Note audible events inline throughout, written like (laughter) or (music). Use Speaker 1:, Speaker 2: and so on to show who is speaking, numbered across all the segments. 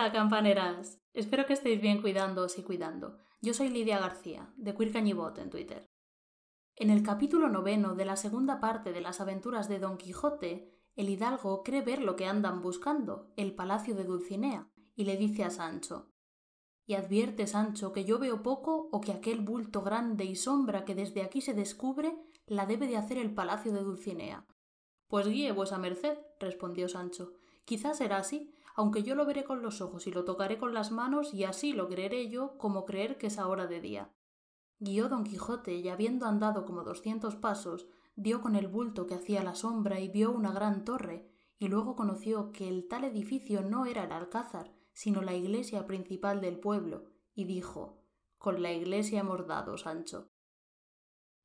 Speaker 1: Hola, campaneras. Espero que estéis bien cuidándoos y cuidando. Yo soy Lidia García, de Queer en Twitter. En el capítulo noveno de la segunda parte de las aventuras de Don Quijote, el hidalgo cree ver lo que andan buscando, el palacio de Dulcinea, y le dice a Sancho Y advierte, Sancho, que yo veo poco o que aquel bulto grande y sombra que desde aquí se descubre la debe de hacer el palacio de Dulcinea. Pues guíe vuesa merced, respondió Sancho. Quizás será así, aunque yo lo veré con los ojos y lo tocaré con las manos, y así lo creeré yo como creer que es ahora de día. Guió don Quijote, y habiendo andado como doscientos pasos, dio con el bulto que hacía la sombra y vio una gran torre, y luego conoció que el tal edificio no era el alcázar, sino la iglesia principal del pueblo, y dijo Con la iglesia hemos dado, Sancho.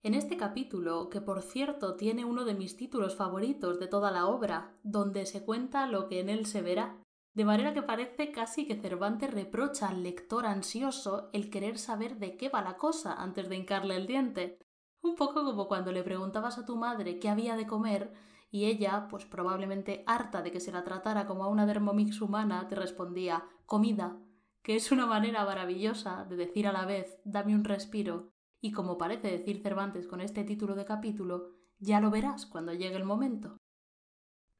Speaker 1: En este capítulo, que por cierto tiene uno de mis títulos favoritos de toda la obra, donde se cuenta lo que en él se verá, de manera que parece casi que Cervantes reprocha al lector ansioso el querer saber de qué va la cosa antes de hincarle el diente. Un poco como cuando le preguntabas a tu madre qué había de comer y ella, pues probablemente harta de que se la tratara como a una dermomix humana, te respondía comida, que es una manera maravillosa de decir a la vez dame un respiro y como parece decir Cervantes con este título de capítulo, ya lo verás cuando llegue el momento.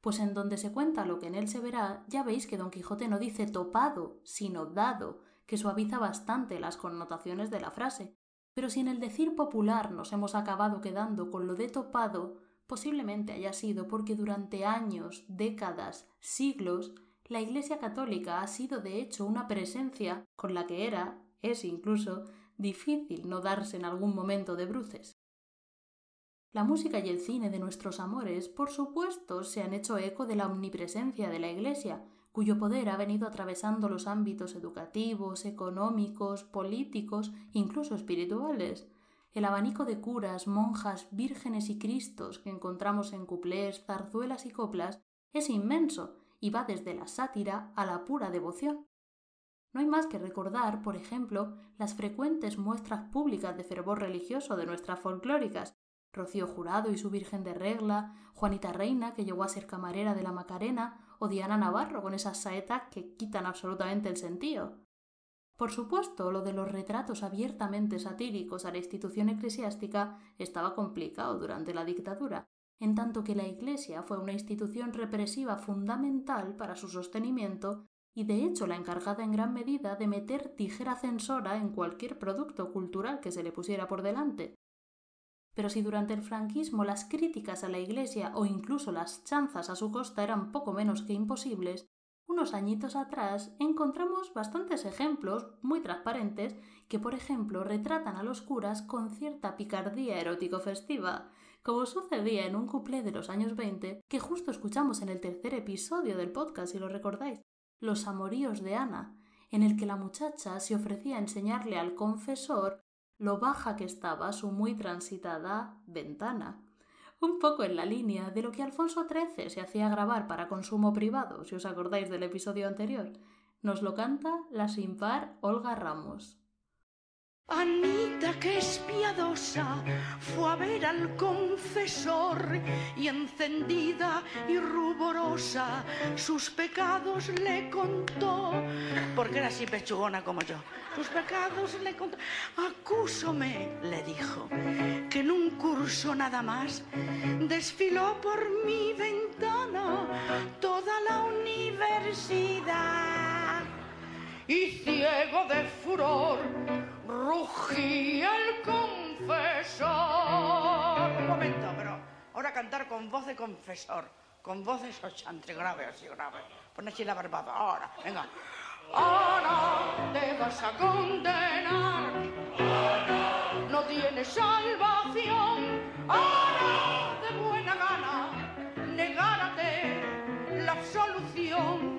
Speaker 1: Pues en donde se cuenta lo que en él se verá, ya veis que Don Quijote no dice topado, sino dado, que suaviza bastante las connotaciones de la frase. Pero si en el decir popular nos hemos acabado quedando con lo de topado, posiblemente haya sido porque durante años, décadas, siglos, la Iglesia católica ha sido de hecho una presencia con la que era, es incluso, difícil no darse en algún momento de bruces. La música y el cine de nuestros amores, por supuesto, se han hecho eco de la omnipresencia de la Iglesia, cuyo poder ha venido atravesando los ámbitos educativos, económicos, políticos, incluso espirituales. El abanico de curas, monjas, vírgenes y cristos que encontramos en cuplés, zarzuelas y coplas es inmenso y va desde la sátira a la pura devoción. No hay más que recordar, por ejemplo, las frecuentes muestras públicas de fervor religioso de nuestras folclóricas, Rocío Jurado y su Virgen de Regla, Juanita Reina, que llegó a ser camarera de la Macarena, o Diana Navarro con esas saetas que quitan absolutamente el sentido. Por supuesto, lo de los retratos abiertamente satíricos a la institución eclesiástica estaba complicado durante la dictadura, en tanto que la Iglesia fue una institución represiva fundamental para su sostenimiento y de hecho la encargada en gran medida de meter tijera censora en cualquier producto cultural que se le pusiera por delante. Pero si durante el franquismo las críticas a la Iglesia o incluso las chanzas a su costa eran poco menos que imposibles, unos añitos atrás encontramos bastantes ejemplos muy transparentes que, por ejemplo, retratan a los curas con cierta picardía erótico festiva, como sucedía en un cuplé de los años 20 que justo escuchamos en el tercer episodio del podcast, si lo recordáis, los amoríos de Ana, en el que la muchacha se ofrecía a enseñarle al confesor lo baja que estaba su muy transitada ventana. Un poco en la línea de lo que Alfonso XIII se hacía grabar para consumo privado, si os acordáis del episodio anterior. Nos lo canta la sin par Olga Ramos.
Speaker 2: Anita, que es piadosa, fue a ver al confesor y encendida y ruborosa sus pecados le contó, porque era así pechugona como yo. Sus pecados le contó. Acúsome, le dijo, que en un curso nada más desfiló por mi ventana toda la universidad y ciego de furor rugía el confesor. Un momento, pero ahora cantar con voz de confesor, con voz de sochante, grave, así grave. Pon así la barbada, ahora, venga. Ahora te vas a condenar. No tienes salvación. Ahora de buena gana negárate la absolución.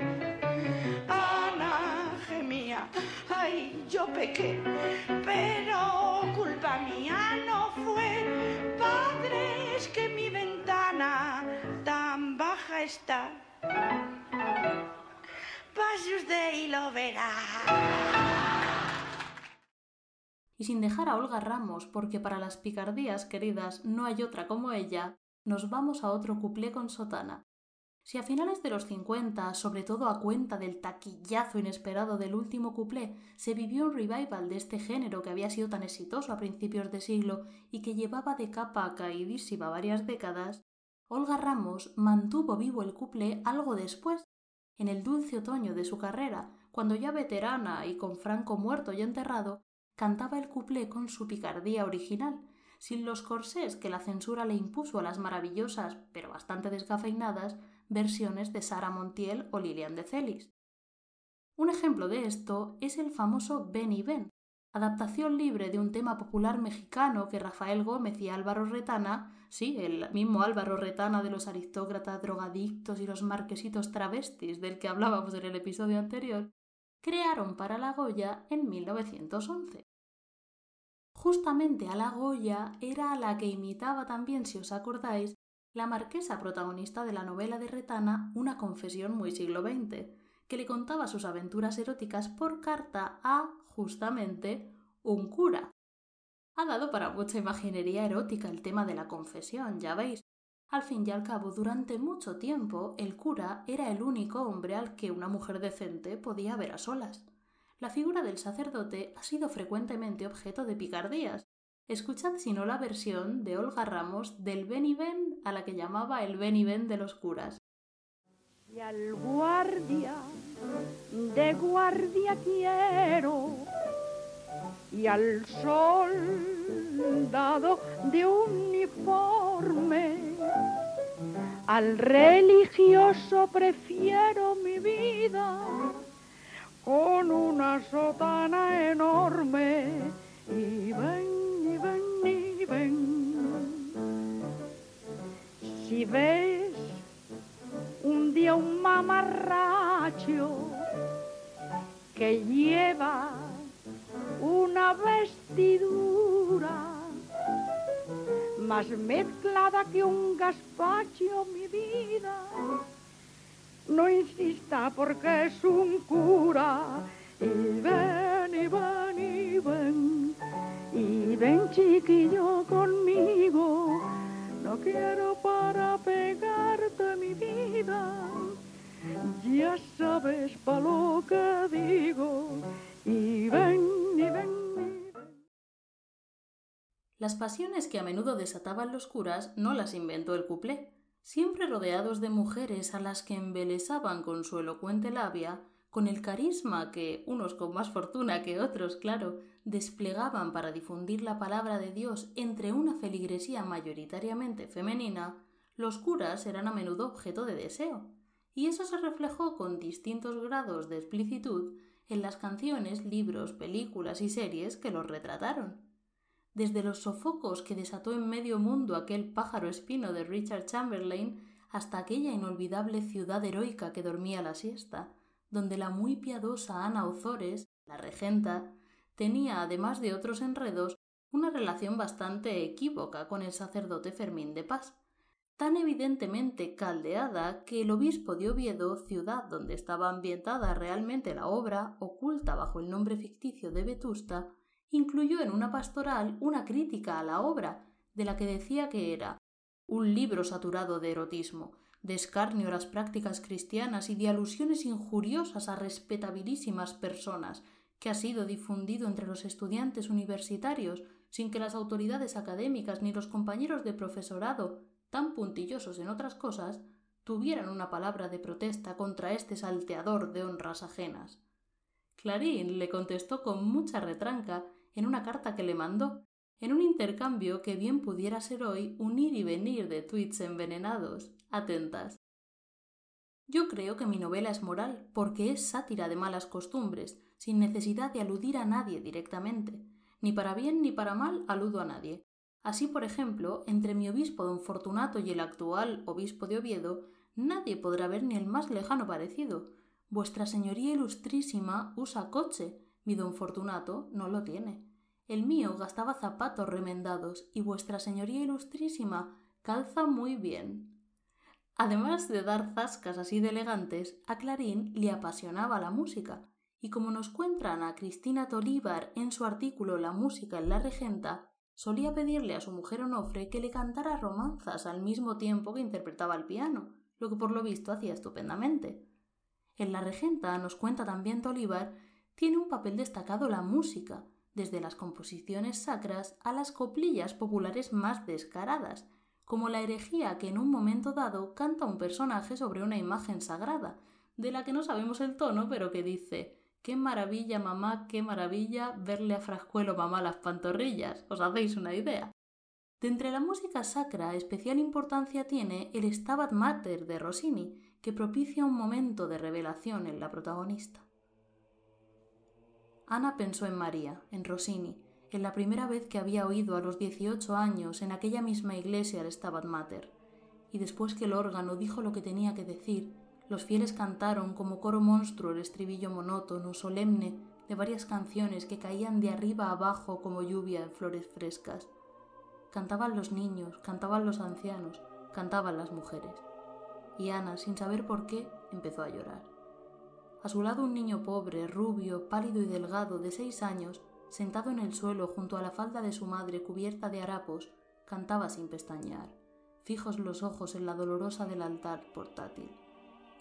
Speaker 2: Ana gemía, ay, yo pequé, pero culpa mía no fue. Padre, es que mi ventana tan baja está. Y
Speaker 1: sin dejar a Olga Ramos, porque para las picardías queridas no hay otra como ella, nos vamos a otro cuplé con sotana. Si a finales de los 50, sobre todo a cuenta del taquillazo inesperado del último cuplé, se vivió un revival de este género que había sido tan exitoso a principios de siglo y que llevaba de capa a caídísima varias décadas, Olga Ramos mantuvo vivo el cuplé algo después, en el dulce otoño de su carrera, cuando ya veterana y con Franco muerto y enterrado, cantaba el cuplé con su picardía original, sin los corsés que la censura le impuso a las maravillosas, pero bastante descafeinadas, versiones de Sara Montiel o Lilian de Celis. Un ejemplo de esto es el famoso Ben y Ben, adaptación libre de un tema popular mexicano que Rafael Gómez y Álvaro Retana, sí, el mismo Álvaro Retana de los aristócratas drogadictos y los marquesitos travestis del que hablábamos en el episodio anterior, crearon para la Goya en 1911. Justamente a la Goya era a la que imitaba también, si os acordáis, la marquesa protagonista de la novela de Retana Una confesión muy siglo XX, que le contaba sus aventuras eróticas por carta a, justamente, un cura. Ha dado para mucha imaginería erótica el tema de la confesión, ya veis. Al fin y al cabo, durante mucho tiempo, el cura era el único hombre al que una mujer decente podía ver a solas. La figura del sacerdote ha sido frecuentemente objeto de picardías, Escuchad si no la versión de Olga Ramos del Ben y Ben a la que llamaba el Ben y Ben de los curas.
Speaker 3: Y al guardia de guardia quiero. Y al soldado de uniforme al religioso prefiero mi vida con una sotana enorme. Y ven. Si ves un día un mamarracho que lleva una vestidura más mezclada que un gazpacho, mi vida. No insista porque es un cura y ven y ven y ven y ven chiquillo conmigo no quiero para pegarte mi vida, ya sabes pa' lo que digo, y ven, y ven, y ven.
Speaker 1: Las pasiones que a menudo desataban los curas no las inventó el cuplé. Siempre rodeados de mujeres a las que embelesaban con su elocuente labia, con el carisma que, unos con más fortuna que otros, claro, desplegaban para difundir la palabra de Dios entre una feligresía mayoritariamente femenina, los curas eran a menudo objeto de deseo, y eso se reflejó con distintos grados de explicitud en las canciones, libros, películas y series que los retrataron. Desde los sofocos que desató en medio mundo aquel pájaro espino de Richard Chamberlain hasta aquella inolvidable ciudad heroica que dormía la siesta, donde la muy piadosa Ana Ozores, la regenta, tenía, además de otros enredos, una relación bastante equívoca con el sacerdote Fermín de Paz, tan evidentemente caldeada que el obispo de Oviedo, ciudad donde estaba ambientada realmente la obra, oculta bajo el nombre ficticio de Vetusta, incluyó en una pastoral una crítica a la obra, de la que decía que era un libro saturado de erotismo, de escarnio a las prácticas cristianas y de alusiones injuriosas a respetabilísimas personas, que ha sido difundido entre los estudiantes universitarios sin que las autoridades académicas ni los compañeros de profesorado, tan puntillosos en otras cosas, tuvieran una palabra de protesta contra este salteador de honras ajenas. Clarín le contestó con mucha retranca en una carta que le mandó, en un intercambio que bien pudiera ser hoy un ir y venir de tweets envenenados. Atentas. Yo creo que mi novela es moral, porque es sátira de malas costumbres, sin necesidad de aludir a nadie directamente. Ni para bien ni para mal aludo a nadie. Así, por ejemplo, entre mi obispo don Fortunato y el actual obispo de Oviedo, nadie podrá ver ni el más lejano parecido. Vuestra señoría ilustrísima usa coche, mi don Fortunato no lo tiene. El mío gastaba zapatos remendados y vuestra señoría ilustrísima calza muy bien. Además de dar zascas así de elegantes, a Clarín le apasionaba la música, y como nos cuentan a Cristina Tolívar en su artículo La música en la regenta, solía pedirle a su mujer Onofre que le cantara romanzas al mismo tiempo que interpretaba el piano, lo que por lo visto hacía estupendamente. En La Regenta, nos cuenta también Tolívar, tiene un papel destacado la música, desde las composiciones sacras a las coplillas populares más descaradas, como la herejía que en un momento dado canta un personaje sobre una imagen sagrada, de la que no sabemos el tono, pero que dice Qué maravilla, mamá, qué maravilla verle a Frascuelo mamá las pantorrillas. ¿Os hacéis una idea? De entre la música sacra, especial importancia tiene el Stabat Mater de Rossini, que propicia un momento de revelación en la protagonista. Ana pensó en María, en Rossini, en la primera vez que había oído a los 18 años en aquella misma iglesia el Stabat Mater, y después que el órgano dijo lo que tenía que decir, los fieles cantaron como coro monstruo el estribillo monótono, solemne, de varias canciones que caían de arriba abajo como lluvia en flores frescas. Cantaban los niños, cantaban los ancianos, cantaban las mujeres. Y Ana, sin saber por qué, empezó a llorar. A su lado un niño pobre, rubio, pálido y delgado, de seis años, sentado en el suelo junto a la falda de su madre cubierta de harapos, cantaba sin pestañear, fijos los ojos en la dolorosa del altar portátil.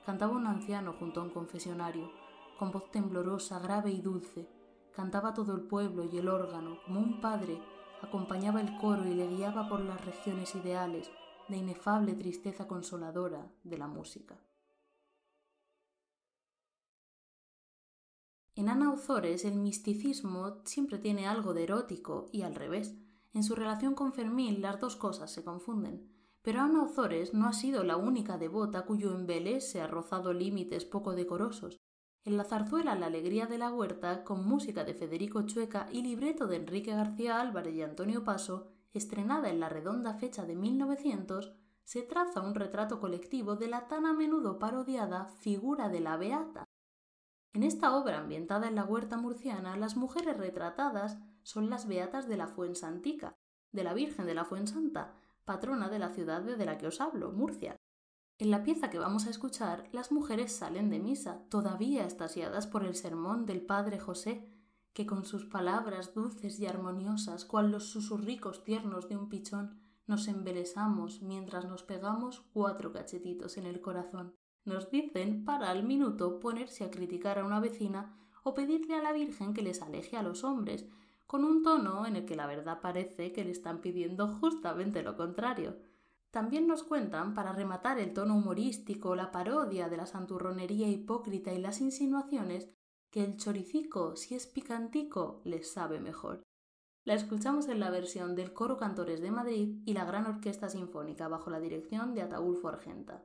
Speaker 1: Cantaba un anciano junto a un confesionario, con voz temblorosa, grave y dulce. Cantaba todo el pueblo y el órgano, como un padre, acompañaba el coro y le guiaba por las regiones ideales de inefable tristeza consoladora de la música. En Ana Ozores el misticismo siempre tiene algo de erótico y al revés. En su relación con Fermín las dos cosas se confunden. Pero Ana Ozores no ha sido la única devota cuyo embelé se ha rozado límites poco decorosos. En la zarzuela La alegría de la huerta, con música de Federico Chueca y libreto de Enrique García Álvarez y Antonio Paso, estrenada en la redonda fecha de 1900, se traza un retrato colectivo de la tan a menudo parodiada figura de la beata, en esta obra ambientada en la huerta murciana, las mujeres retratadas son las beatas de la Fuensantica, de la Virgen de la Fuensanta, patrona de la ciudad de la que os hablo, Murcia. En la pieza que vamos a escuchar, las mujeres salen de misa, todavía estasiadas por el sermón del Padre José, que con sus palabras dulces y armoniosas, cual los susurricos tiernos de un pichón, nos embelesamos mientras nos pegamos cuatro cachetitos en el corazón nos dicen para al minuto ponerse a criticar a una vecina o pedirle a la Virgen que les aleje a los hombres, con un tono en el que la verdad parece que le están pidiendo justamente lo contrario. También nos cuentan, para rematar el tono humorístico, la parodia de la santurronería hipócrita y las insinuaciones, que el choricico, si es picantico, les sabe mejor. La escuchamos en la versión del Coro Cantores de Madrid y la Gran Orquesta Sinfónica bajo la dirección de Ataulfo Argenta.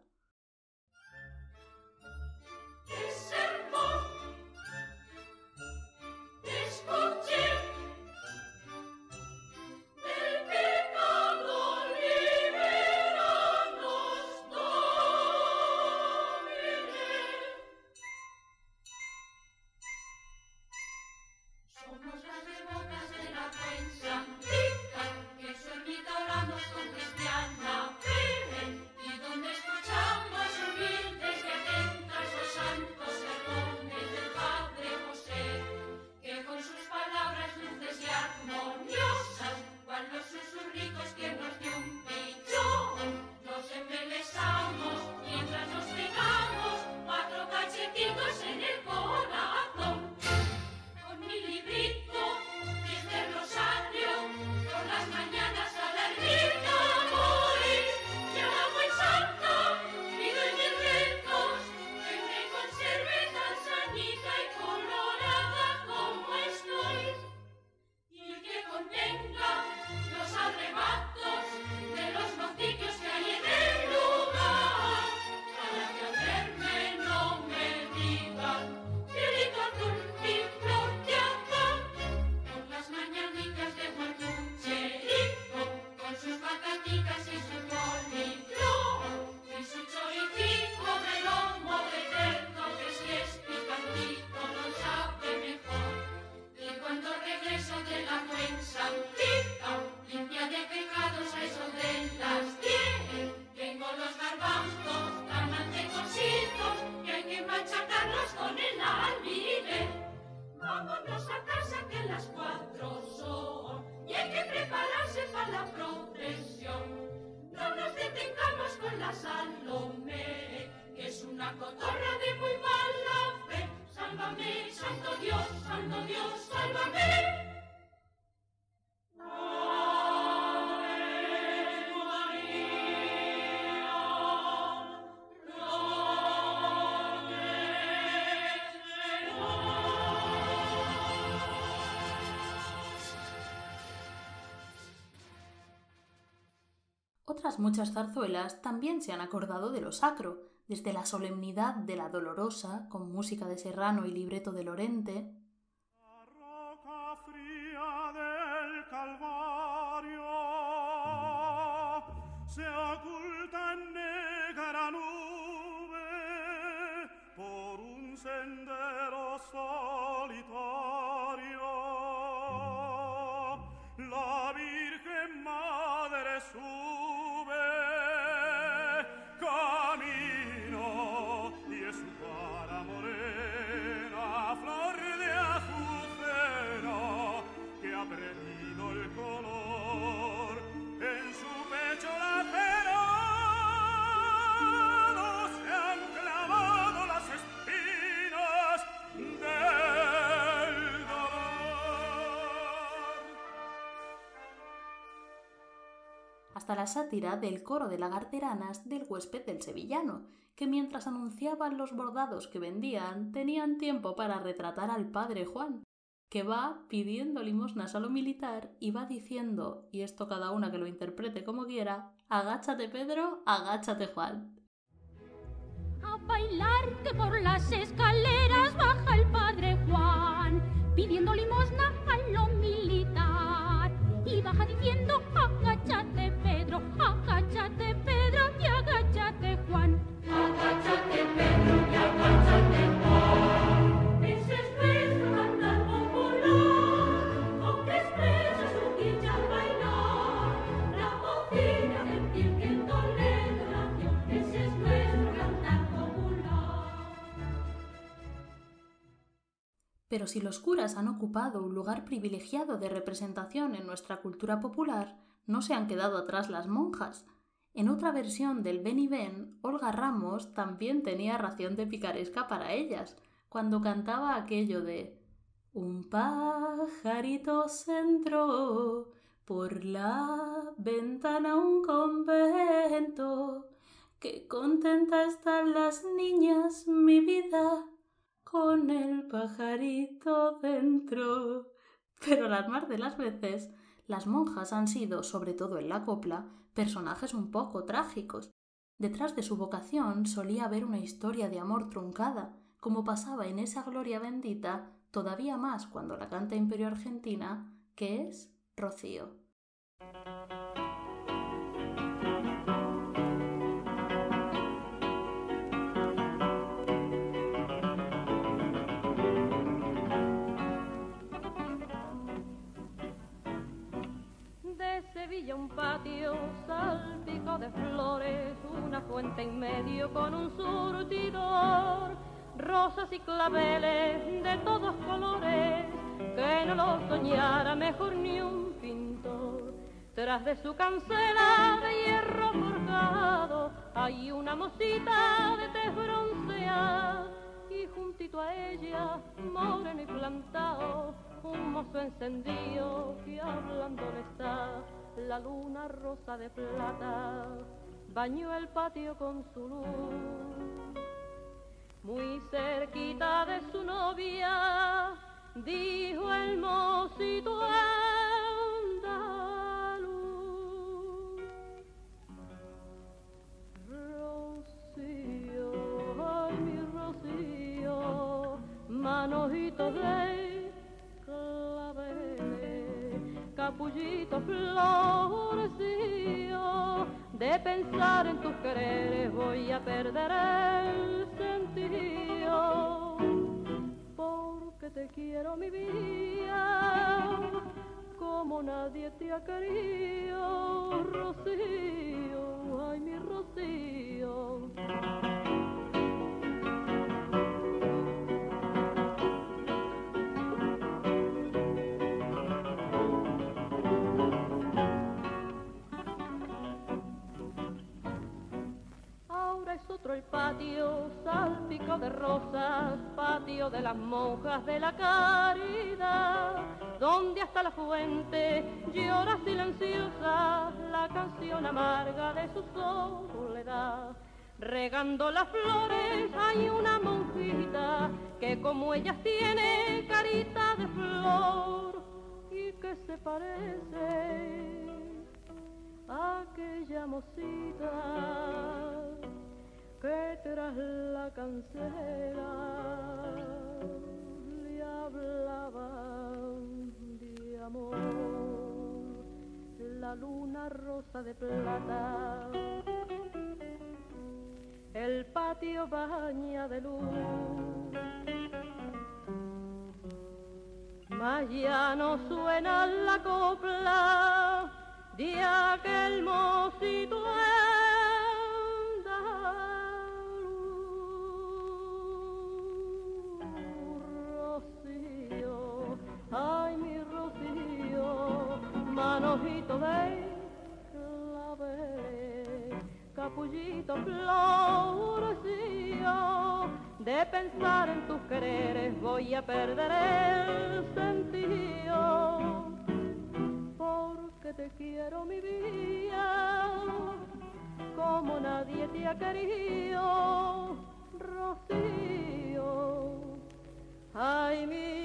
Speaker 1: Muchas zarzuelas también se han acordado de lo sacro, desde la solemnidad de la Dolorosa, con música de Serrano y libreto de Lorente,
Speaker 4: solitario. La Virgen Madre
Speaker 1: hasta la sátira del coro de lagarteranas del huésped del sevillano, que mientras anunciaban los bordados que vendían, tenían tiempo para retratar al padre Juan, que va pidiendo limosnas a lo militar y va diciendo, y esto cada una que lo interprete como quiera, agáchate Pedro, agáchate Juan.
Speaker 5: A bailar que por las escaleras baja el padre Juan, pidiendo limosna a lo militar. Y baja diciendo, agáchate
Speaker 1: Pero si los curas han ocupado un lugar privilegiado de representación en nuestra cultura popular, no se han quedado atrás las monjas. En otra versión del Ben y Ben, Olga Ramos también tenía ración de picaresca para ellas, cuando cantaba aquello de Un pajarito se entró por la ventana un convento, que contenta están las niñas, mi vida, con el pajarito dentro. Pero las más de las veces, las monjas han sido, sobre todo en la copla, personajes un poco trágicos. Detrás de su vocación solía haber una historia de amor truncada, como pasaba en esa gloria bendita, todavía más cuando la canta Imperio Argentina, que es Rocío.
Speaker 6: Sevilla un patio salpico de flores, una fuente en medio con un surtidor, rosas y claveles de todos colores, que no lo soñara mejor ni un pintor. Tras de su cancela de hierro forjado hay una mosita de tez bronceada y juntito a ella, moreno y plantado, un mozo encendido que hablando le está la luna rosa de plata bañó el patio con su luz. Muy cerquita de su novia dijo el mocito andaluz Rocío, ay mi Rocío, manojito de capullito florecillo, de pensar en tus quereres voy a perder el sentido, porque te quiero mi vida, como nadie te ha querido, Rocío, ay mi Rocío. El patio, salpico de rosas, patio de las monjas de la caridad, donde hasta la fuente llora silenciosa la canción amarga de su soledad. Regando las flores hay una monjita que como ellas tiene carita de flor y que se parece aquella mocita que tras la cancela le hablaba de amor. La luna rosa de plata, el patio baña de luz. Mas ya no suena la copla de aquel mocito ay mi Rocío, manojito de clave, capullito florecío, de pensar en tus quereres voy a perder el sentido te quiero mi vida, como nadie te ha querido, Rocío. Ay, mi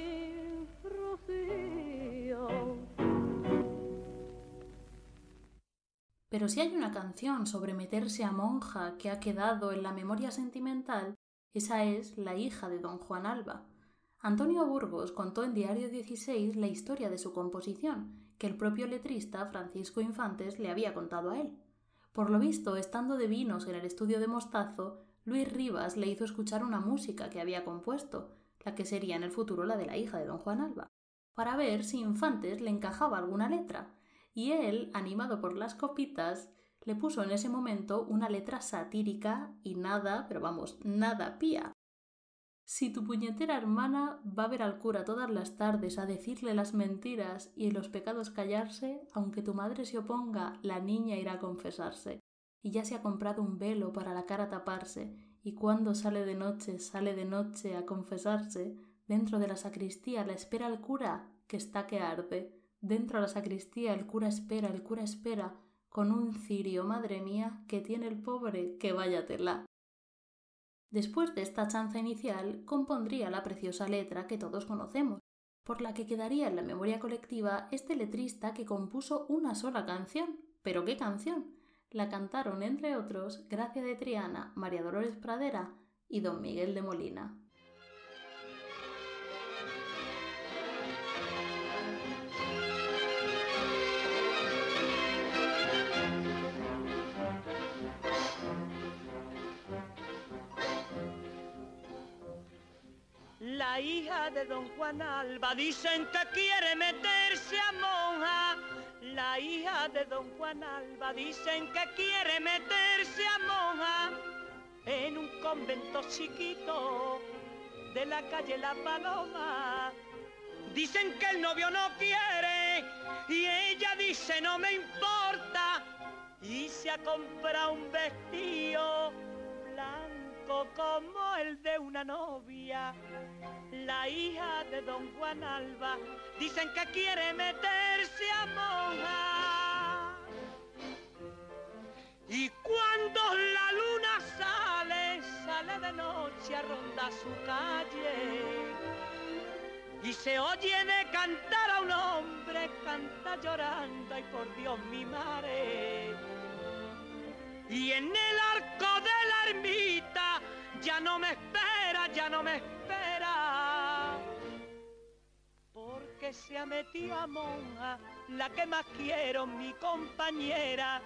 Speaker 1: Pero si hay una canción sobre meterse a monja que ha quedado en la memoria sentimental, esa es La hija de don Juan Alba. Antonio Burgos contó en Diario 16 la historia de su composición que el propio letrista Francisco Infantes le había contado a él. Por lo visto, estando de vinos en el estudio de Mostazo, Luis Rivas le hizo escuchar una música que había compuesto, la que sería en el futuro la de la hija de don Juan Alba, para ver si Infantes le encajaba alguna letra, y él, animado por las copitas, le puso en ese momento una letra satírica y nada, pero vamos, nada pía, si tu puñetera hermana va a ver al cura todas las tardes a decirle las mentiras y en los pecados callarse, aunque tu madre se oponga, la niña irá a confesarse. Y ya se ha comprado un velo para la cara taparse, y cuando sale de noche, sale de noche a confesarse, dentro de la sacristía la espera el cura, que está que arde. Dentro de la sacristía el cura espera, el cura espera, con un cirio, madre mía, que tiene el pobre, que váyatela. Después de esta chanza inicial, compondría la preciosa letra que todos conocemos, por la que quedaría en la memoria colectiva este letrista que compuso una sola canción. ¿Pero qué canción? La cantaron, entre otros, Gracia de Triana, María Dolores Pradera y Don Miguel de Molina.
Speaker 7: La hija de don Juan Alba dicen que quiere meterse a monja. La hija de don Juan Alba dicen que quiere meterse a monja en un convento chiquito de la calle La Paloma. Dicen que el novio no quiere y ella dice no me importa y se ha comprado un vestido como el de una novia la hija de don Juan Alba, dicen que quiere meterse a monja. Y cuando la luna sale, sale de noche a rondar su calle. Y se oye de cantar a un hombre, canta llorando, y por Dios mi madre. Y en el arco de la ermita ya no me espera, ya no me espera. Porque se ha metido a monja, la que más quiero, mi compañera.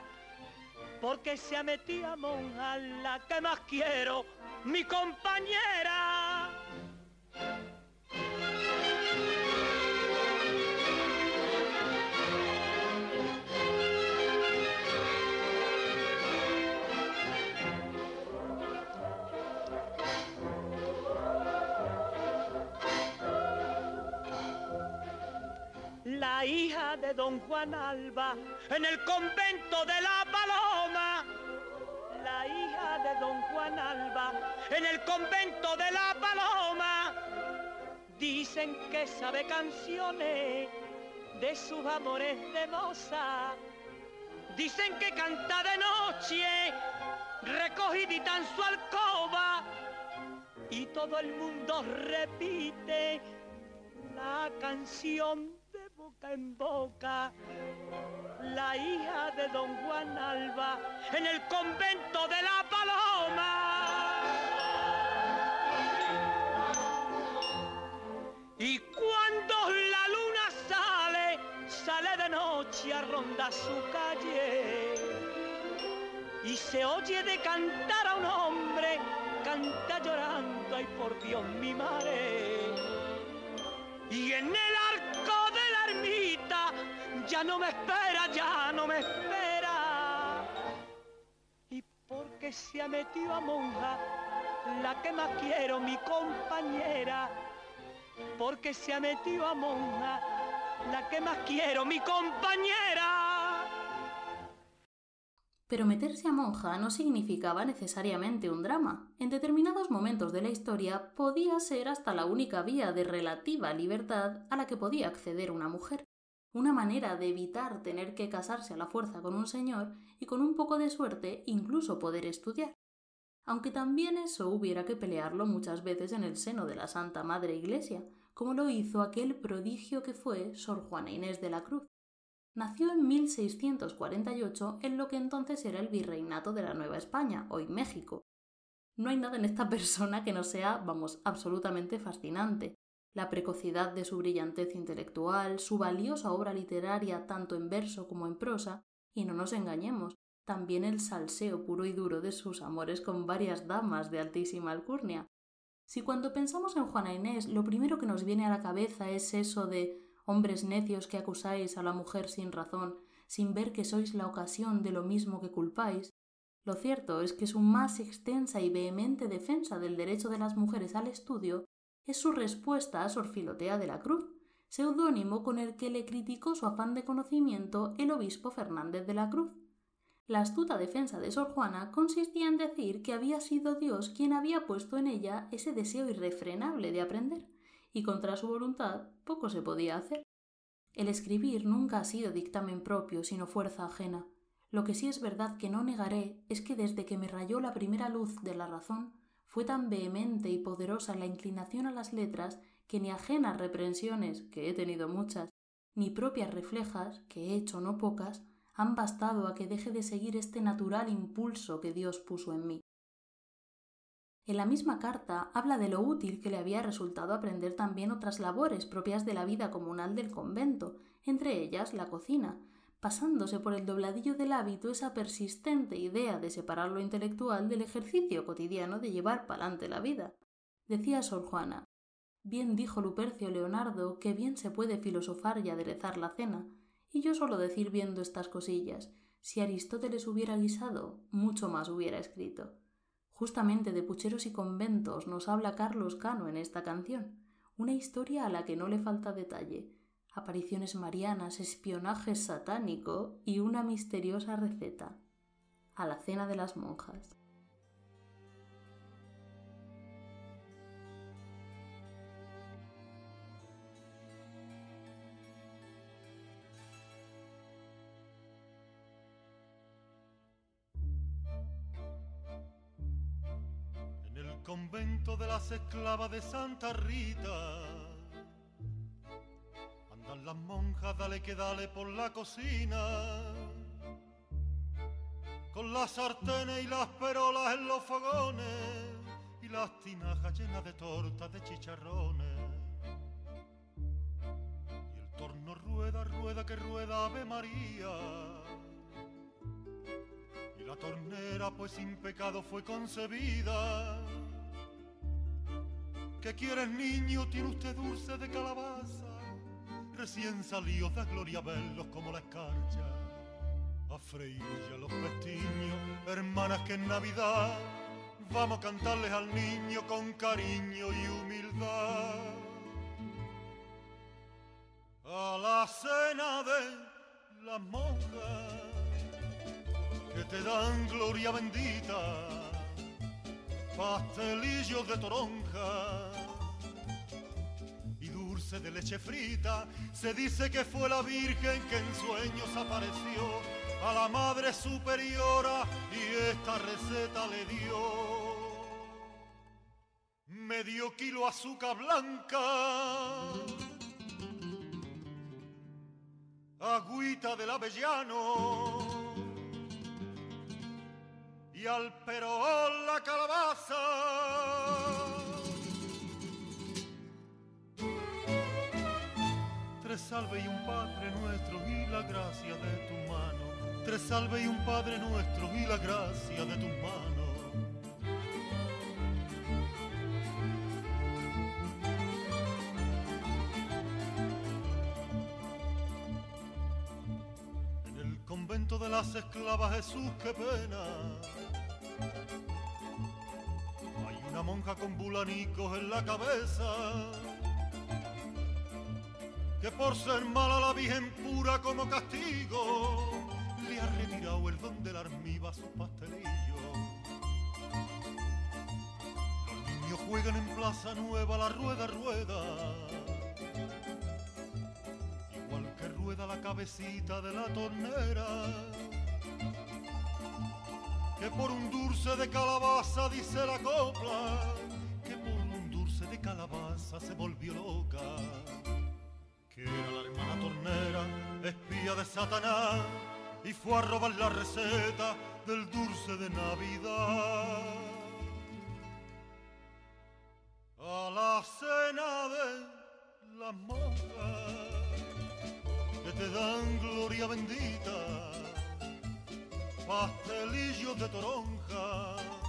Speaker 7: Porque se ha metido a monja, la que más quiero, mi compañera. Don Juan Alba en el convento de la Paloma. La hija de don Juan Alba en el convento de la Paloma. Dicen que sabe canciones de sus amores de moza. Dicen que canta de noche, recogidita en su alcoba. Y todo el mundo repite la canción en boca. la hija de don Juan Alba, en el convento de la Paloma. Y cuando la luna sale, sale de noche a rondar su calle. Y se oye de cantar a un hombre, canta llorando, ay por Dios mi madre. Y en el arco de ya no me espera, ya no me espera. Y porque se ha metido a monja, la que más quiero, mi compañera. Porque se ha metido a monja, la que más quiero, mi compañera.
Speaker 1: Pero meterse a monja no significaba necesariamente un drama. En determinados momentos de la historia podía ser hasta la única vía de relativa libertad a la que podía acceder una mujer. Una manera de evitar tener que casarse a la fuerza con un señor y con un poco de suerte incluso poder estudiar. Aunque también eso hubiera que pelearlo muchas veces en el seno de la Santa Madre Iglesia, como lo hizo aquel prodigio que fue Sor Juana Inés de la Cruz, Nació en 1648 en lo que entonces era el virreinato de la Nueva España, hoy México. No hay nada en esta (laughs) persona que no sea, vamos, absolutamente fascinante. La precocidad de su brillantez intelectual, su valiosa obra literaria tanto en verso como en prosa, y no nos engañemos, también el salseo puro y duro de sus amores con varias damas de altísima alcurnia. Si cuando pensamos en Juana Inés lo primero que nos viene a la cabeza es eso de hombres necios que acusáis a la mujer sin razón, sin ver que sois la ocasión de lo mismo que culpáis, lo cierto es que su más extensa y vehemente defensa del derecho de las mujeres al estudio es su respuesta a Sor Filotea de la Cruz, seudónimo con el que le criticó su afán de conocimiento el obispo Fernández de la Cruz. La astuta defensa de Sor Juana consistía en decir que había sido Dios quien había puesto en ella ese deseo irrefrenable de aprender, y contra su voluntad poco se podía hacer. El escribir nunca ha sido dictamen propio, sino fuerza ajena. Lo que sí es verdad que no negaré es que desde que me rayó la primera luz de la razón, fue tan vehemente y poderosa la inclinación a las letras que ni ajenas reprensiones, que he tenido muchas, ni propias reflejas, que he hecho no pocas, han bastado a que deje de seguir este natural impulso que Dios puso en mí. En la misma carta habla de lo útil que le había resultado aprender también otras labores propias de la vida comunal del convento, entre ellas la cocina, pasándose por el dobladillo del hábito esa persistente idea de separar lo intelectual del ejercicio cotidiano de llevar palante la vida. Decía Sor Juana, bien dijo Lupercio Leonardo que bien se puede filosofar y aderezar la cena, y yo suelo decir viendo estas cosillas, si Aristóteles hubiera guisado, mucho más hubiera escrito. Justamente de pucheros y conventos nos habla Carlos Cano en esta canción, una historia a la que no le falta detalle, apariciones marianas, espionaje satánico y una misteriosa receta. A la cena de las monjas.
Speaker 8: convento de las esclavas de Santa Rita. Las monjas, dale que dale por la cocina. Con las sartenes y las perolas en los fogones y las tinajas llenas de tortas de chicharrones. Y el torno rueda, rueda que rueda Ave María. Y la tornera pues sin pecado fue concebida ¿Qué quieres niño? Tiene usted dulce de calabaza. Recién salió da gloria verlos como la escarcha. A freír ya los pestiños, hermanas que en Navidad vamos a cantarles al niño con cariño y humildad. A la cena de las monjas que te dan gloria bendita pastelillos de toronja de leche frita. Se dice que fue la Virgen que en sueños apareció a la Madre Superiora y esta receta le dio. Medio kilo azúcar blanca, agüita del avellano y al perol la calabaza. Salve y un Padre nuestro y la gracia de tu mano. Tres salve y un Padre nuestro y la gracia de tu mano. En el convento de las esclavas Jesús, qué pena. Hay una monja con bulanicos en la cabeza que por ser mala la Virgen pura como castigo le ha retirado el don del armiva a sus pastelillos. Los niños juegan en Plaza Nueva la rueda rueda, igual que rueda la cabecita de la tornera. Que por un dulce de calabaza dice la copla, que por un dulce de calabaza se volvió loca que era la hermana tornera, espía de Satanás, y fue a robar la receta del dulce de Navidad. A la cena de las monjas que te dan gloria bendita, pastelillos de toronja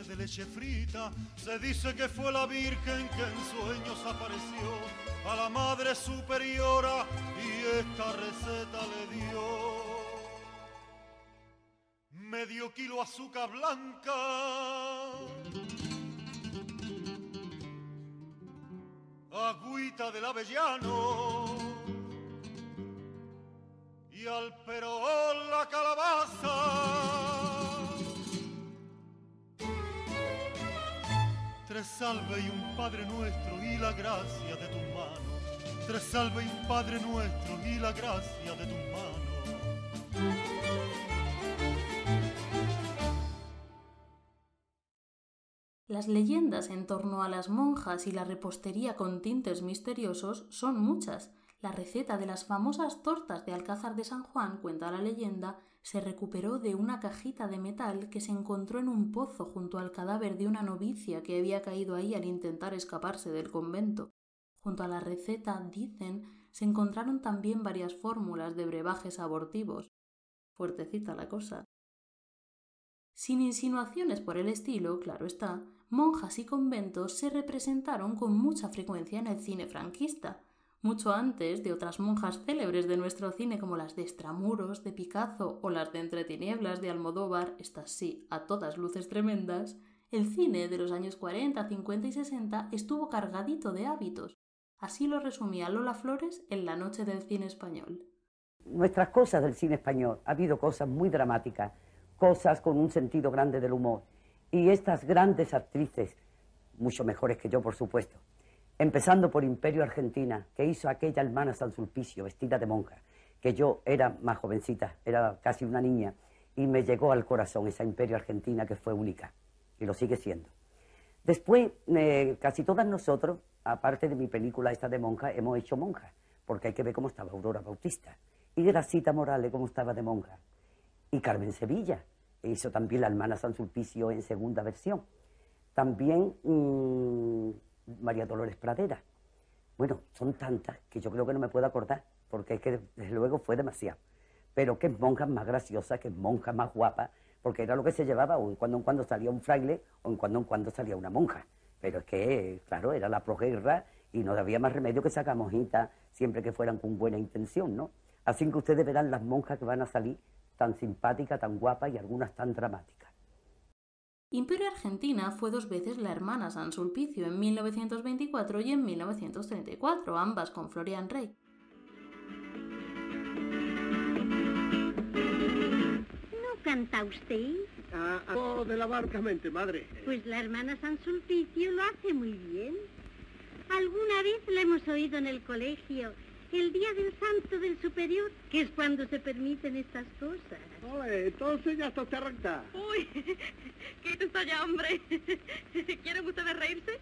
Speaker 8: de leche frita. Se dice que fue la Virgen que en sueños apareció a la Madre Superiora y esta receta le dio. Medio kilo azúcar blanca. Agüita del avellano y al perol la calabaza. Tres salve y un Padre nuestro y la gracia de tus manos. Tres salve y un Padre nuestro y la gracia de tus manos.
Speaker 1: Las leyendas en torno a las monjas y la repostería con tintes misteriosos son muchas. La receta de las famosas tortas de Alcázar de San Juan, cuenta la leyenda, se recuperó de una cajita de metal que se encontró en un pozo junto al cadáver de una novicia que había caído ahí al intentar escaparse del convento. Junto a la receta, dicen, se encontraron también varias fórmulas de brebajes abortivos. Fuertecita la cosa. Sin insinuaciones por el estilo, claro está, monjas y conventos se representaron con mucha frecuencia en el cine franquista, mucho antes de otras monjas célebres de nuestro cine como las de Estramuros, de Picasso o las de Entre Tinieblas de Almodóvar, estas sí, a todas luces tremendas, el cine de los años 40, 50 y 60 estuvo cargadito de hábitos. Así lo resumía Lola Flores en La Noche del Cine Español.
Speaker 9: Nuestras cosas del cine español, ha habido cosas muy dramáticas, cosas con un sentido grande del humor. Y estas grandes actrices, mucho mejores que yo, por supuesto, empezando por Imperio Argentina, que hizo aquella hermana San Sulpicio vestida de monja, que yo era más jovencita, era casi una niña, y me llegó al corazón esa Imperio Argentina que fue única, y lo sigue siendo. Después, eh, casi todas nosotros, aparte de mi película esta de monja, hemos hecho monja, porque hay que ver cómo estaba Aurora Bautista, y Gracita Morales cómo estaba de monja, y Carmen Sevilla, hizo también la hermana San Sulpicio en segunda versión. También mmm, María Dolores Pradera. Bueno, son tantas que yo creo que no me puedo acordar, porque es que desde luego fue demasiado. Pero que monja más graciosa, que monja más guapa, porque era lo que se llevaba, o en cuando en cuando salía un fraile, o en cuando en cuando salía una monja. Pero es que, claro, era la proguerra y no había más remedio que sacar monjitas siempre que fueran con buena intención, ¿no? Así que ustedes verán las monjas que van a salir tan simpáticas, tan guapas y algunas tan dramáticas.
Speaker 1: Imperio Argentina fue dos veces la hermana San Sulpicio en 1924 y en 1934, ambas con Florian Rey.
Speaker 10: ¿No canta usted?
Speaker 11: Ah, ah, de la barcamente, madre.
Speaker 10: Pues la hermana San Sulpicio lo hace muy bien. Alguna vez la hemos oído en el colegio el día del santo del superior, que es cuando se permiten estas cosas.
Speaker 11: Oye, entonces ya está usted recta.
Speaker 6: Uy, qué está ya, hombre. ¿Quieren ustedes reírse?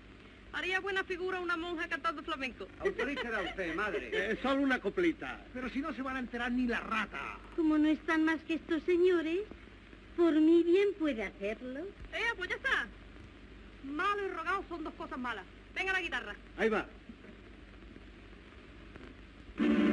Speaker 6: Haría buena figura una monja cantando flamenco.
Speaker 11: Autorícela usted, madre. (laughs) solo una coplita. Pero si no se van a enterar ni la rata.
Speaker 10: Como no están más que estos señores, por mí bien puede hacerlo.
Speaker 6: Eh, pues ya está. Malo y rogado son dos cosas malas. Venga la guitarra.
Speaker 11: Ahí va.
Speaker 6: Thank you.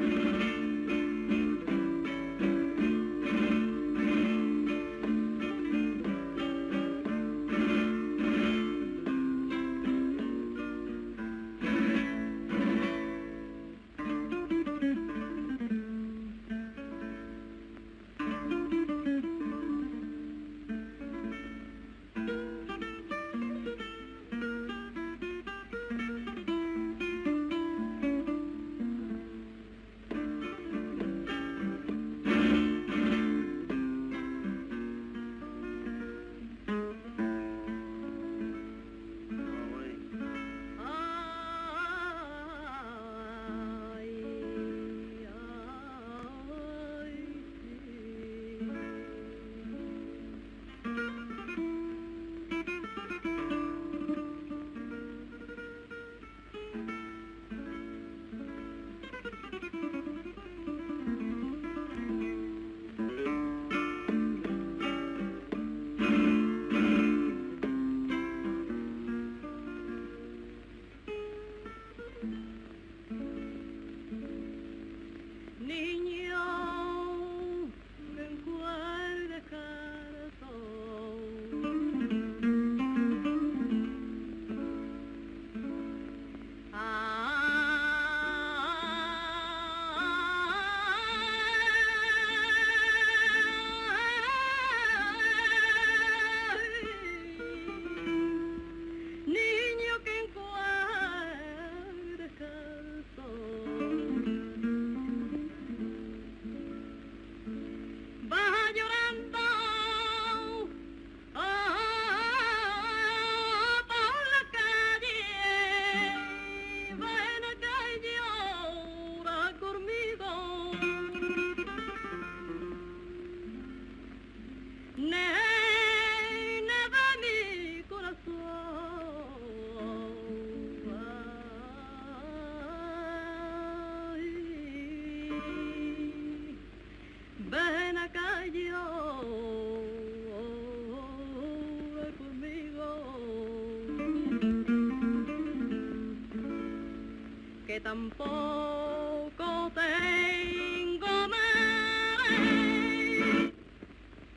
Speaker 6: Tampoco tengo madre.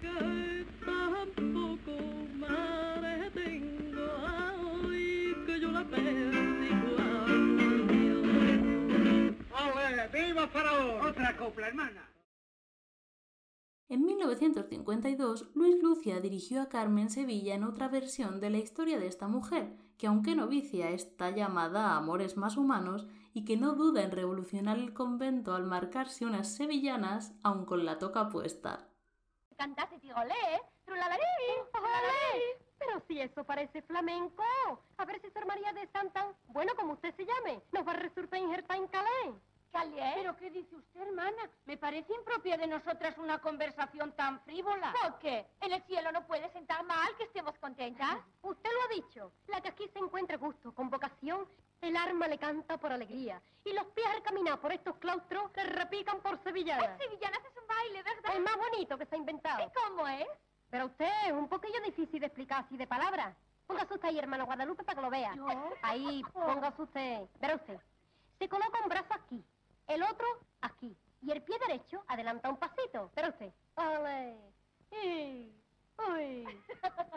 Speaker 6: Que tampoco madre tengo. Ay, que yo la perdí cuando.
Speaker 11: ¡Ole! ¡Viva Faraón! Otra copla, hermana.
Speaker 1: En 1952, Luis Lucia dirigió a Carmen Sevilla en otra versión de la historia de esta mujer, que aunque novicia está llamada a amores más humanos y que no duda en revolucionar el convento al marcarse unas sevillanas, aun con la toca puesta.
Speaker 12: Cantaste tigolé, trulalarí, trulalarí. Pero si eso parece flamenco. A ver si Sor María de Santa, bueno, como usted se llame, nos va a injertar en Calais.
Speaker 13: ¿Pero qué dice usted, hermana? Me parece impropia de nosotras una conversación tan frívola.
Speaker 12: ¿Por qué? En el cielo no puede sentar mal que estemos contentas. Usted lo ha dicho. La que aquí se encuentra gusto, con vocación, el arma le canta por alegría. Y los pies al caminar por estos claustros le repican por sevillanas.
Speaker 13: Sevillanas es un baile, ¿verdad?
Speaker 12: El más bonito que se ha inventado.
Speaker 13: ¿Y cómo es?
Speaker 12: Pero usted es un poquillo difícil de explicar así de palabras. Póngase usted ahí, hermano Guadalupe, para que lo vea.
Speaker 13: ¿Yo?
Speaker 12: Ahí, póngase usted. Verá usted. Se coloca un brazo aquí, el otro aquí. Y el pie derecho adelanta un pasito. Verá usted. ¡Ole! ¡Y! ¡Uy!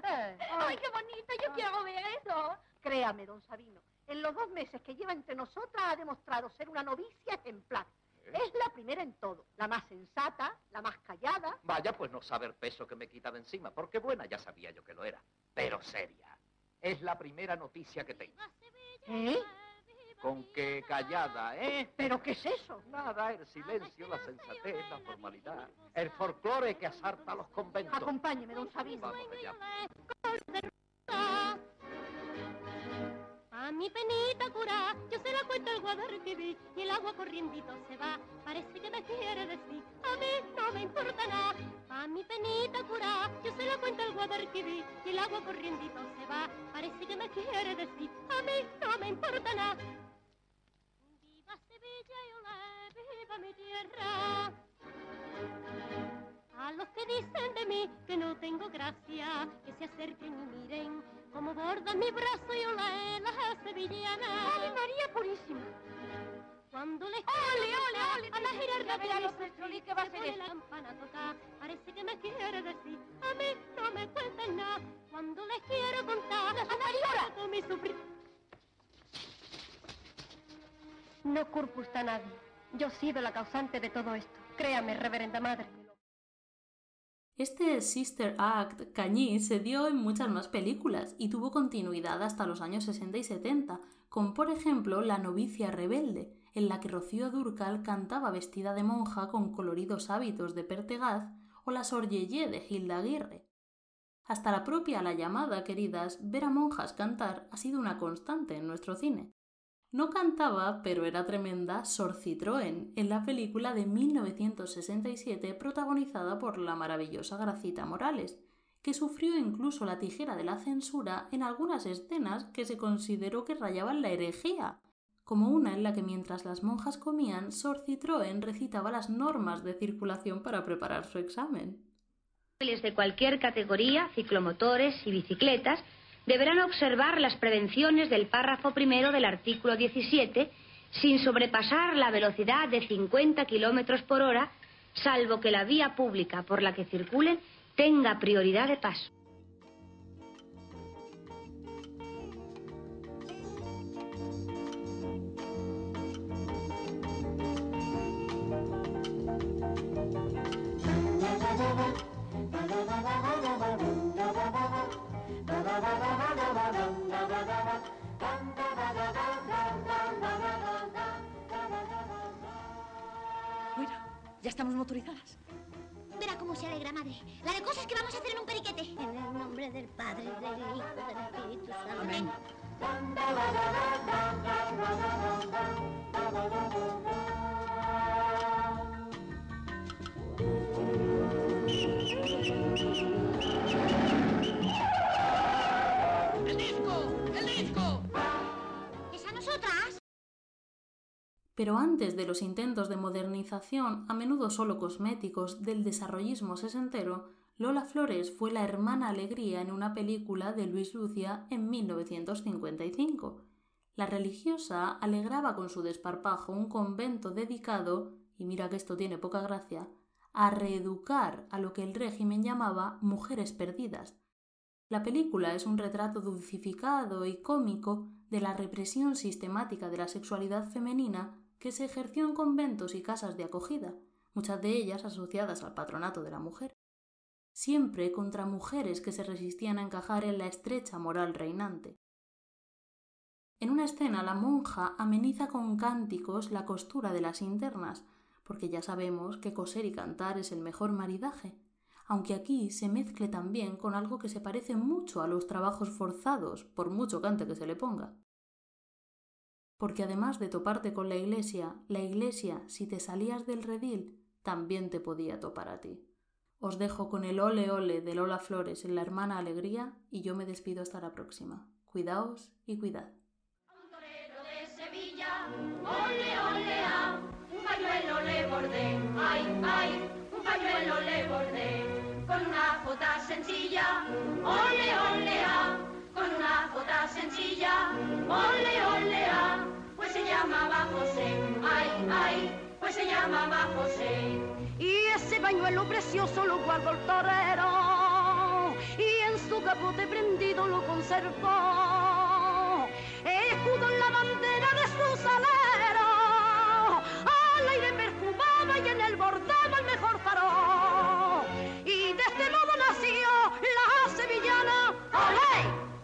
Speaker 12: Eh, (laughs)
Speaker 13: ¡Ay, qué bonito! Yo quiero ver eso.
Speaker 14: Créame, don Sabino, en los dos meses que lleva entre nosotras ha demostrado ser una novicia ejemplar. Es la primera en todo, la más sensata, la más callada.
Speaker 15: Vaya, pues no saber peso que me quita de encima, porque buena ya sabía yo que lo era, pero seria. Es la primera noticia que tengo.
Speaker 14: ¿Eh?
Speaker 15: Con que callada, ¿eh?
Speaker 14: ¿Pero qué es eso?
Speaker 15: Nada, el silencio, la sensatez, la formalidad, el folclore que asarta a los conventos.
Speaker 14: Acompáñeme, don Sabino.
Speaker 15: Vamos allá.
Speaker 16: A mi penita cura, yo se la cuento al Guadalquivir y el agua corriendito se va. Parece que me quiere decir,
Speaker 12: a mí no me importa nada. A mi penita cura, yo se la cuento al Guadalquivir y el agua corriendito se va. Parece que me quiere decir, a mí no me importa nada. Viva Sevilla y viva mi tierra. A los que dicen de mí que no tengo gracia, que se acerquen y miren cómo borda mi brazo y olé las sevillanas.
Speaker 14: ¡Ave María Purísima!
Speaker 12: Cuando les
Speaker 14: ¡Ole, ole, ole!
Speaker 12: a la girar
Speaker 14: Ya verá los Petrolí que va a
Speaker 12: se
Speaker 14: ser
Speaker 12: la campana a tocar. Parece que me quiere decir, a mí no me cuenten nada. Cuando les quiero contar, a la con mi sufrir. No culpo usted a nadie. Yo he sido la causante de todo esto. Créame, reverenda madre.
Speaker 1: Este Sister Act cañí se dio en muchas más películas y tuvo continuidad hasta los años 60 y 70, con por ejemplo La novicia rebelde, en la que Rocío Durcal cantaba vestida de monja con coloridos hábitos de Pertegaz, o La Sor Yeye de Hilda Aguirre. Hasta la propia La llamada, queridas, ver a monjas cantar ha sido una constante en nuestro cine. No cantaba, pero era tremenda, Sor Citroën, en la película de 1967 protagonizada por la maravillosa Gracita Morales, que sufrió incluso la tijera de la censura en algunas escenas que se consideró que rayaban la herejía, como una en la que mientras las monjas comían, Sor Citroën recitaba las normas de circulación para preparar su examen.
Speaker 17: de cualquier categoría, ciclomotores y bicicletas, deberán observar las prevenciones del párrafo primero del artículo 17 sin sobrepasar la velocidad de 50 kilómetros por hora, salvo que la vía pública por la que circulen tenga prioridad de paso. (laughs)
Speaker 18: Bueno, ya estamos motorizadas.
Speaker 19: Verá cómo se alegra, madre. La de cosas que vamos a hacer en un periquete. En el nombre del Padre, del Hijo, del Espíritu Santo.
Speaker 18: Amén.
Speaker 3: ¡El
Speaker 19: ¿Es a nosotras?
Speaker 1: Pero antes de los intentos de modernización, a menudo solo cosméticos, del desarrollismo sesentero, Lola Flores fue la hermana alegría en una película de Luis Lucia en 1955. La religiosa alegraba con su desparpajo un convento dedicado, y mira que esto tiene poca gracia, a reeducar a lo que el régimen llamaba mujeres perdidas. La película es un retrato dulcificado y cómico de la represión sistemática de la sexualidad femenina que se ejerció en conventos y casas de acogida, muchas de ellas asociadas al patronato de la mujer, siempre contra mujeres que se resistían a encajar en la estrecha moral reinante. En una escena la monja ameniza con cánticos la costura de las internas, porque ya sabemos que coser y cantar es el mejor maridaje, aunque aquí se mezcle también con algo que se parece mucho a los trabajos forzados, por mucho cante que se le ponga. Porque además de toparte con la iglesia, la iglesia, si te salías del redil, también te podía topar a ti. Os dejo con el ole ole de Lola Flores en La Hermana Alegría y yo me despido hasta la próxima. Cuidaos y cuidad.
Speaker 16: Con una jota sencilla, ole, ole, ah, con una jota sencilla, ole, ole, ah, pues se llamaba José, ay, ay, pues se llamaba José.
Speaker 14: Y ese pañuelo precioso lo guardó el torero y en su capote prendido lo conservó. Escudo en la bandera de su salero, al aire perfumaba y en el bordado el mejor faro.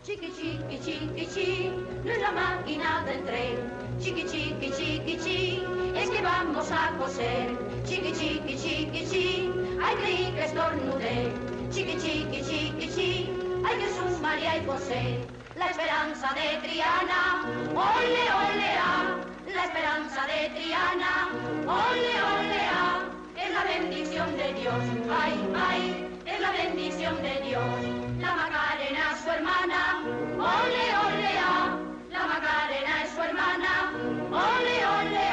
Speaker 16: Chiqui, chiqui, chiqui, chi, no es la máquina del tren. Chiqui, chiqui, chiqui, chi, es que vamos a coser. Chiqui, chiqui, chiqui, chi, ay, creí que estornudé. Chiqui, chiqui, chiqui, chi, ay, Jesús, María y José. La esperanza de Triana, ole, ole, ah. La esperanza de Triana, ole, la bendición
Speaker 14: de Dios. La Macarena es su hermana, ole, ole. La Macarena es su hermana, ole, ole.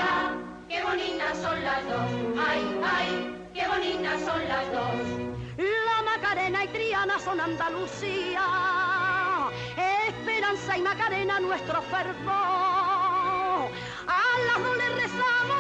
Speaker 14: Qué bonitas son las dos, ay, ay, qué bonitas son las dos. La Macarena y Triana son Andalucía, Esperanza y Macarena nuestro fervor. A las dos le rezamos.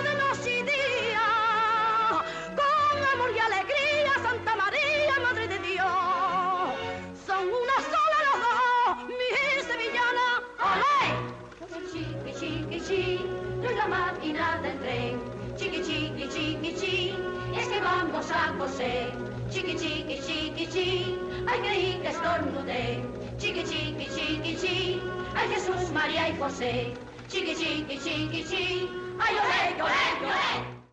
Speaker 14: La máquina del tren. Chiqui, chiqui, chiqui, chiqui, es que vamos a coser. Chiqui, chiqui, chiqui, chiqui, ay creí que estornudé. Chiqui, chiqui, chiqui, chiqui, ay Jesús, María y José. Chiqui, chiqui, chiqui, chiqui, ay olé, olé, olé.